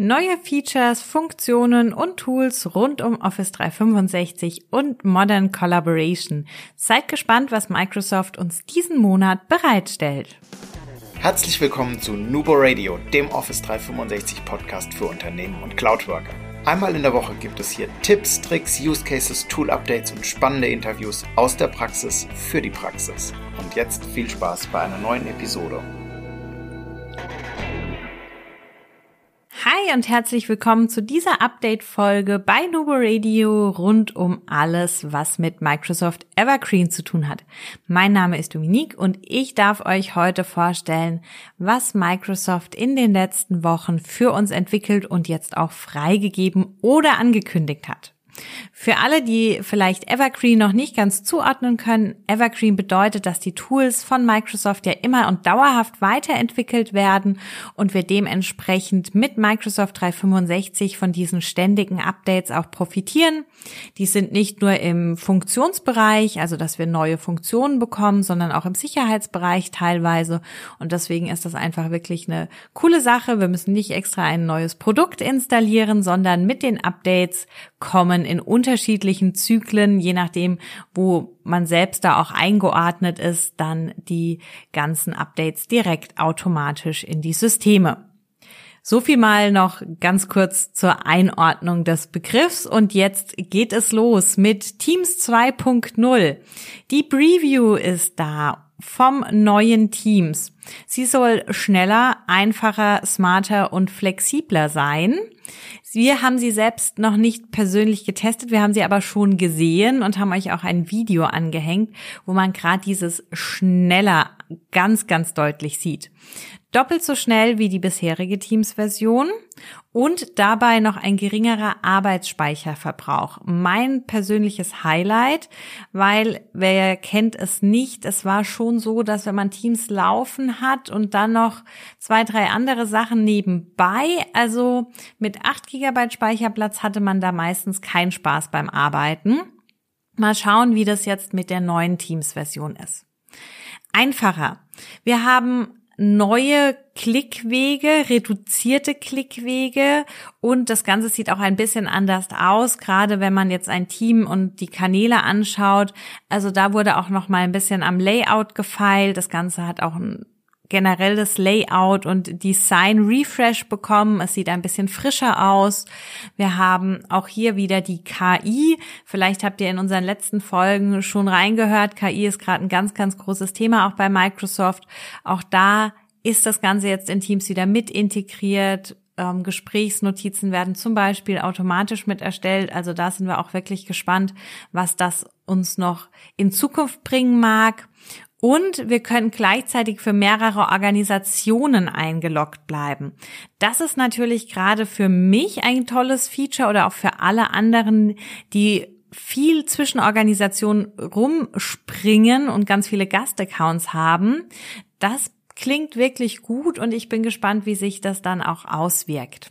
Neue Features, Funktionen und Tools rund um Office 365 und Modern Collaboration. Seid gespannt, was Microsoft uns diesen Monat bereitstellt. Herzlich willkommen zu Nubo Radio, dem Office 365 Podcast für Unternehmen und Cloudworker. Einmal in der Woche gibt es hier Tipps, Tricks, Use Cases, Tool Updates und spannende Interviews aus der Praxis für die Praxis. Und jetzt viel Spaß bei einer neuen Episode. Hi und herzlich willkommen zu dieser Update-Folge bei Nubo Radio rund um alles, was mit Microsoft Evergreen zu tun hat. Mein Name ist Dominique und ich darf euch heute vorstellen, was Microsoft in den letzten Wochen für uns entwickelt und jetzt auch freigegeben oder angekündigt hat. Für alle, die vielleicht Evergreen noch nicht ganz zuordnen können, Evergreen bedeutet, dass die Tools von Microsoft ja immer und dauerhaft weiterentwickelt werden und wir dementsprechend mit Microsoft 365 von diesen ständigen Updates auch profitieren. Die sind nicht nur im Funktionsbereich, also dass wir neue Funktionen bekommen, sondern auch im Sicherheitsbereich teilweise und deswegen ist das einfach wirklich eine coole Sache. Wir müssen nicht extra ein neues Produkt installieren, sondern mit den Updates kommen in unterschiedlichen Zyklen, je nachdem, wo man selbst da auch eingeordnet ist, dann die ganzen Updates direkt automatisch in die Systeme. So viel mal noch ganz kurz zur Einordnung des Begriffs und jetzt geht es los mit Teams 2.0. Die Preview ist da vom neuen Teams. Sie soll schneller, einfacher, smarter und flexibler sein. Wir haben sie selbst noch nicht persönlich getestet, wir haben sie aber schon gesehen und haben euch auch ein Video angehängt, wo man gerade dieses schneller ganz, ganz deutlich sieht doppelt so schnell wie die bisherige Teams-Version und dabei noch ein geringerer Arbeitsspeicherverbrauch. Mein persönliches Highlight, weil wer kennt es nicht, es war schon so, dass wenn man Teams laufen hat und dann noch zwei, drei andere Sachen nebenbei, also mit acht Gigabyte Speicherplatz hatte man da meistens keinen Spaß beim Arbeiten. Mal schauen, wie das jetzt mit der neuen Teams-Version ist. Einfacher. Wir haben neue Klickwege, reduzierte Klickwege und das Ganze sieht auch ein bisschen anders aus, gerade wenn man jetzt ein Team und die Kanäle anschaut. Also da wurde auch noch mal ein bisschen am Layout gefeilt. Das Ganze hat auch ein generell das Layout und Design Refresh bekommen. Es sieht ein bisschen frischer aus. Wir haben auch hier wieder die KI. Vielleicht habt ihr in unseren letzten Folgen schon reingehört. KI ist gerade ein ganz, ganz großes Thema auch bei Microsoft. Auch da ist das Ganze jetzt in Teams wieder mit integriert. Ähm, Gesprächsnotizen werden zum Beispiel automatisch mit erstellt. Also da sind wir auch wirklich gespannt, was das uns noch in Zukunft bringen mag. Und wir können gleichzeitig für mehrere Organisationen eingeloggt bleiben. Das ist natürlich gerade für mich ein tolles Feature oder auch für alle anderen, die viel zwischen Organisationen rumspringen und ganz viele Gastaccounts haben. Das klingt wirklich gut und ich bin gespannt, wie sich das dann auch auswirkt.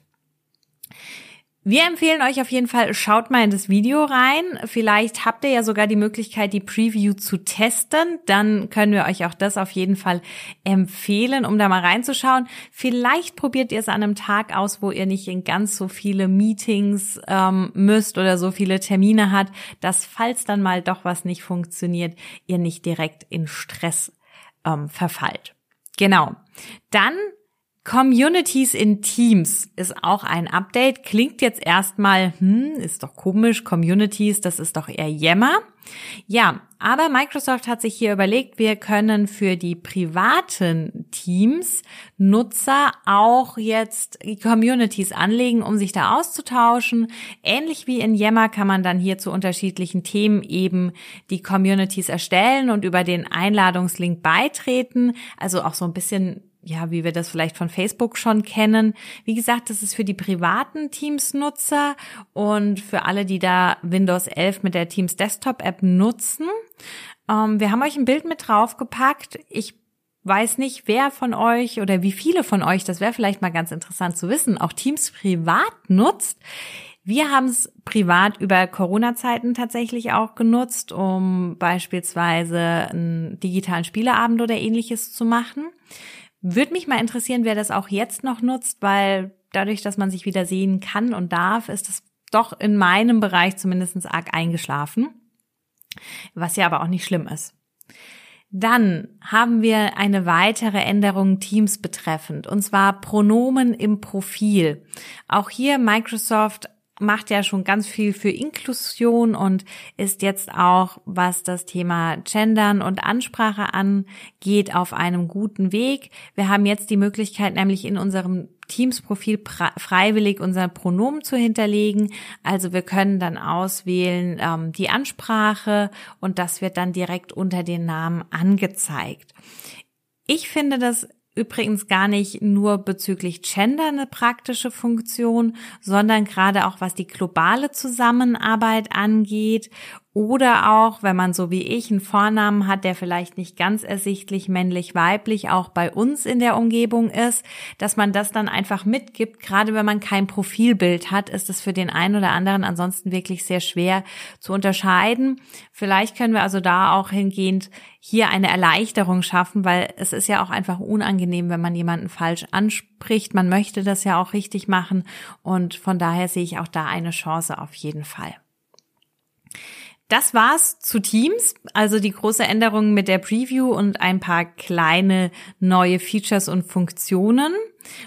Wir empfehlen euch auf jeden Fall, schaut mal in das Video rein. Vielleicht habt ihr ja sogar die Möglichkeit, die Preview zu testen. Dann können wir euch auch das auf jeden Fall empfehlen, um da mal reinzuschauen. Vielleicht probiert ihr es an einem Tag aus, wo ihr nicht in ganz so viele Meetings ähm, müsst oder so viele Termine hat, dass falls dann mal doch was nicht funktioniert, ihr nicht direkt in Stress ähm, verfallt. Genau. Dann Communities in Teams ist auch ein Update. Klingt jetzt erstmal, hm, ist doch komisch, Communities, das ist doch eher Yammer. Ja, aber Microsoft hat sich hier überlegt, wir können für die privaten Teams Nutzer auch jetzt Communities anlegen, um sich da auszutauschen. Ähnlich wie in Yammer kann man dann hier zu unterschiedlichen Themen eben die Communities erstellen und über den Einladungslink beitreten. Also auch so ein bisschen ja, wie wir das vielleicht von Facebook schon kennen. Wie gesagt, das ist für die privaten Teams-Nutzer und für alle, die da Windows 11 mit der Teams Desktop App nutzen. Ähm, wir haben euch ein Bild mit draufgepackt. Ich weiß nicht, wer von euch oder wie viele von euch, das wäre vielleicht mal ganz interessant zu wissen, auch Teams privat nutzt. Wir haben es privat über Corona-Zeiten tatsächlich auch genutzt, um beispielsweise einen digitalen Spieleabend oder ähnliches zu machen. Würde mich mal interessieren, wer das auch jetzt noch nutzt, weil dadurch, dass man sich wieder sehen kann und darf, ist es doch in meinem Bereich zumindest arg eingeschlafen, was ja aber auch nicht schlimm ist. Dann haben wir eine weitere Änderung Teams betreffend, und zwar Pronomen im Profil. Auch hier Microsoft macht ja schon ganz viel für Inklusion und ist jetzt auch, was das Thema Gendern und Ansprache angeht, auf einem guten Weg. Wir haben jetzt die Möglichkeit, nämlich in unserem Teams-Profil freiwillig unser Pronomen zu hinterlegen. Also wir können dann auswählen ähm, die Ansprache und das wird dann direkt unter den Namen angezeigt. Ich finde das übrigens gar nicht nur bezüglich Gender eine praktische Funktion, sondern gerade auch was die globale Zusammenarbeit angeht oder auch, wenn man so wie ich einen Vornamen hat, der vielleicht nicht ganz ersichtlich männlich-weiblich auch bei uns in der Umgebung ist, dass man das dann einfach mitgibt. Gerade wenn man kein Profilbild hat, ist es für den einen oder anderen ansonsten wirklich sehr schwer zu unterscheiden. Vielleicht können wir also da auch hingehend hier eine Erleichterung schaffen, weil es ist ja auch einfach unangenehm, wenn man jemanden falsch anspricht. Man möchte das ja auch richtig machen und von daher sehe ich auch da eine Chance auf jeden Fall. Das war's zu Teams, also die große Änderung mit der Preview und ein paar kleine neue Features und Funktionen.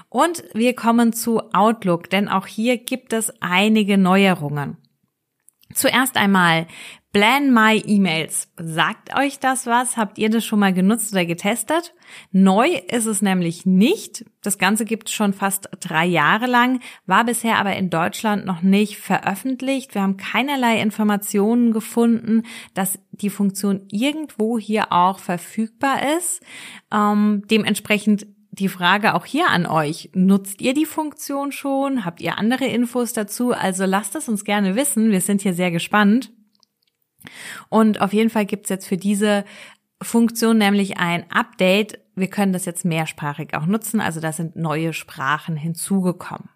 Und wir kommen zu Outlook, denn auch hier gibt es einige Neuerungen. Zuerst einmal Plan My E-Mails. Sagt euch das was? Habt ihr das schon mal genutzt oder getestet? Neu ist es nämlich nicht. Das Ganze gibt es schon fast drei Jahre lang, war bisher aber in Deutschland noch nicht veröffentlicht. Wir haben keinerlei Informationen gefunden, dass die Funktion irgendwo hier auch verfügbar ist. Ähm, dementsprechend die Frage auch hier an euch. Nutzt ihr die Funktion schon? Habt ihr andere Infos dazu? Also lasst es uns gerne wissen. Wir sind hier sehr gespannt. Und auf jeden Fall gibt's jetzt für diese Funktion nämlich ein Update. Wir können das jetzt mehrsprachig auch nutzen, also da sind neue Sprachen hinzugekommen.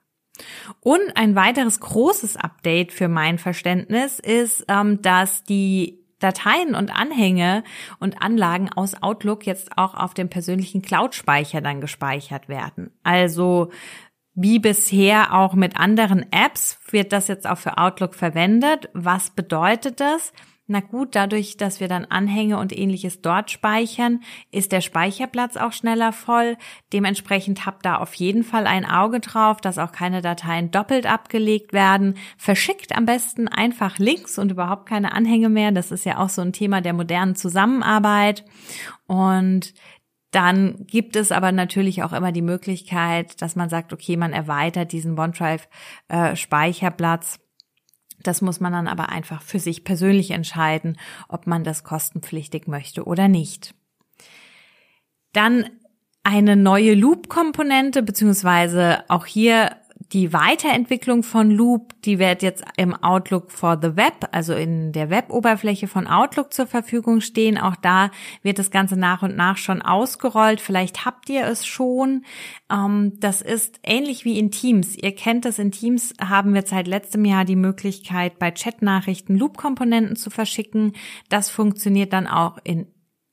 Und ein weiteres großes Update für mein Verständnis ist, ähm, dass die Dateien und Anhänge und Anlagen aus Outlook jetzt auch auf dem persönlichen Cloud-Speicher dann gespeichert werden. Also wie bisher auch mit anderen Apps wird das jetzt auch für Outlook verwendet. Was bedeutet das? Na gut, dadurch, dass wir dann Anhänge und ähnliches dort speichern, ist der Speicherplatz auch schneller voll. Dementsprechend habt da auf jeden Fall ein Auge drauf, dass auch keine Dateien doppelt abgelegt werden. Verschickt am besten einfach Links und überhaupt keine Anhänge mehr. Das ist ja auch so ein Thema der modernen Zusammenarbeit. Und dann gibt es aber natürlich auch immer die Möglichkeit, dass man sagt, okay, man erweitert diesen OneDrive äh, das muss man dann aber einfach für sich persönlich entscheiden, ob man das kostenpflichtig möchte oder nicht. Dann eine neue Loop-Komponente, beziehungsweise auch hier die Weiterentwicklung von Loop, die wird jetzt im Outlook for the Web, also in der Web-Oberfläche von Outlook zur Verfügung stehen. Auch da wird das Ganze nach und nach schon ausgerollt. Vielleicht habt ihr es schon. Ähm, das ist ähnlich wie in Teams. Ihr kennt das in Teams, haben wir seit letztem Jahr die Möglichkeit, bei Chatnachrichten Loop-Komponenten zu verschicken. Das funktioniert dann auch in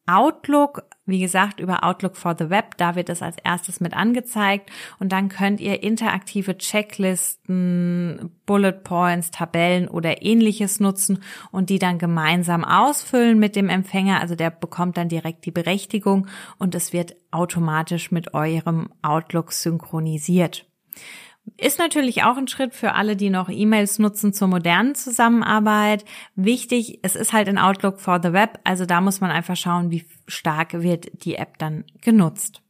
Outlook, wie gesagt, über Outlook for the Web, da wird es als erstes mit angezeigt und dann könnt ihr interaktive Checklisten, Bullet Points, Tabellen oder ähnliches nutzen und die dann gemeinsam ausfüllen mit dem Empfänger. Also der bekommt dann direkt die Berechtigung und es wird automatisch mit eurem Outlook synchronisiert. Ist natürlich auch ein Schritt für alle, die noch E-Mails nutzen zur modernen Zusammenarbeit. Wichtig, es ist halt in Outlook for the Web, also da muss man einfach schauen, wie stark wird die App dann genutzt.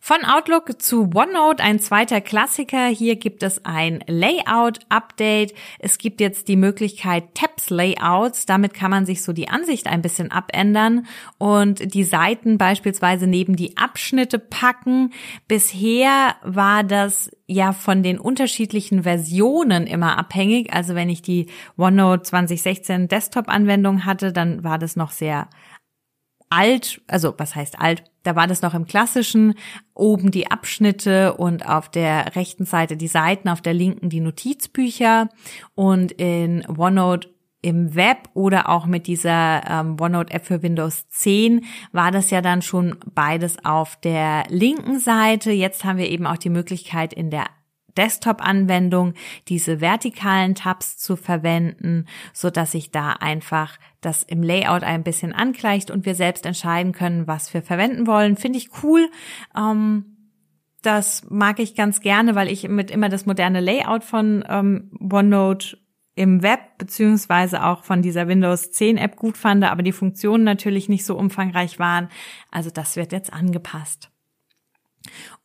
Von Outlook zu OneNote ein zweiter Klassiker. Hier gibt es ein Layout-Update. Es gibt jetzt die Möglichkeit Tabs-Layouts. Damit kann man sich so die Ansicht ein bisschen abändern und die Seiten beispielsweise neben die Abschnitte packen. Bisher war das ja von den unterschiedlichen Versionen immer abhängig. Also wenn ich die OneNote 2016 Desktop-Anwendung hatte, dann war das noch sehr alt, also was heißt alt? Da war das noch im klassischen, oben die Abschnitte und auf der rechten Seite die Seiten, auf der linken die Notizbücher und in OneNote im Web oder auch mit dieser ähm, OneNote-App für Windows 10 war das ja dann schon beides auf der linken Seite. Jetzt haben wir eben auch die Möglichkeit in der Desktop-Anwendung diese vertikalen Tabs zu verwenden, so dass sich da einfach das im Layout ein bisschen angleicht und wir selbst entscheiden können, was wir verwenden wollen. Finde ich cool. Ähm, das mag ich ganz gerne, weil ich mit immer das moderne Layout von ähm, OneNote im Web beziehungsweise auch von dieser Windows 10 App gut fand, aber die Funktionen natürlich nicht so umfangreich waren. Also das wird jetzt angepasst.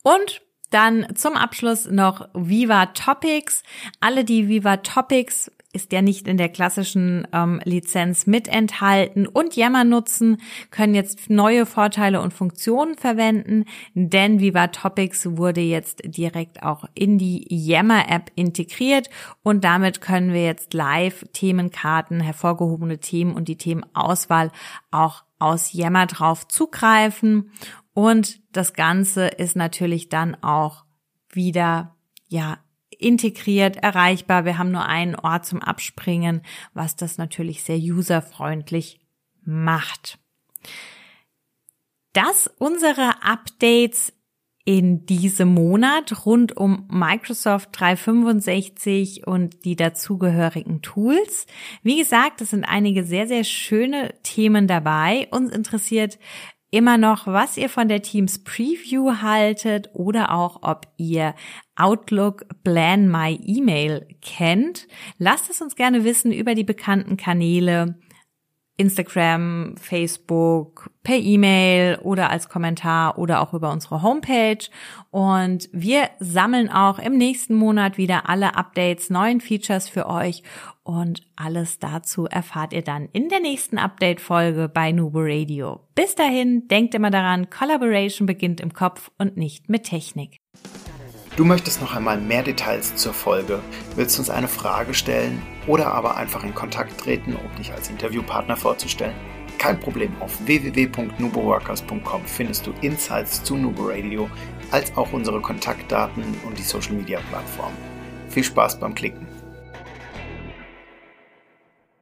Und dann zum Abschluss noch Viva Topics. Alle, die Viva Topics ist ja nicht in der klassischen ähm, Lizenz mit enthalten und Yammer nutzen, können jetzt neue Vorteile und Funktionen verwenden, denn Viva Topics wurde jetzt direkt auch in die Yammer App integriert und damit können wir jetzt live Themenkarten, hervorgehobene Themen und die Themenauswahl auch aus Yammer drauf zugreifen und das Ganze ist natürlich dann auch wieder, ja, integriert, erreichbar. Wir haben nur einen Ort zum Abspringen, was das natürlich sehr userfreundlich macht. Dass unsere Updates in diesem Monat rund um Microsoft 365 und die dazugehörigen Tools. Wie gesagt, es sind einige sehr, sehr schöne Themen dabei. Uns interessiert immer noch, was ihr von der Teams Preview haltet oder auch ob ihr Outlook Plan My Email kennt. Lasst es uns gerne wissen über die bekannten Kanäle Instagram, Facebook, per E-Mail oder als Kommentar oder auch über unsere Homepage. Und wir sammeln auch im nächsten Monat wieder alle Updates, neuen Features für euch. Und alles dazu erfahrt ihr dann in der nächsten Update-Folge bei Nubo Radio. Bis dahin, denkt immer daran, Collaboration beginnt im Kopf und nicht mit Technik. Du möchtest noch einmal mehr Details zur Folge, willst uns eine Frage stellen oder aber einfach in Kontakt treten, um dich als Interviewpartner vorzustellen? Kein Problem, auf www.nuboworkers.com findest du Insights zu Nubo Radio, als auch unsere Kontaktdaten und die Social Media Plattform. Viel Spaß beim Klicken!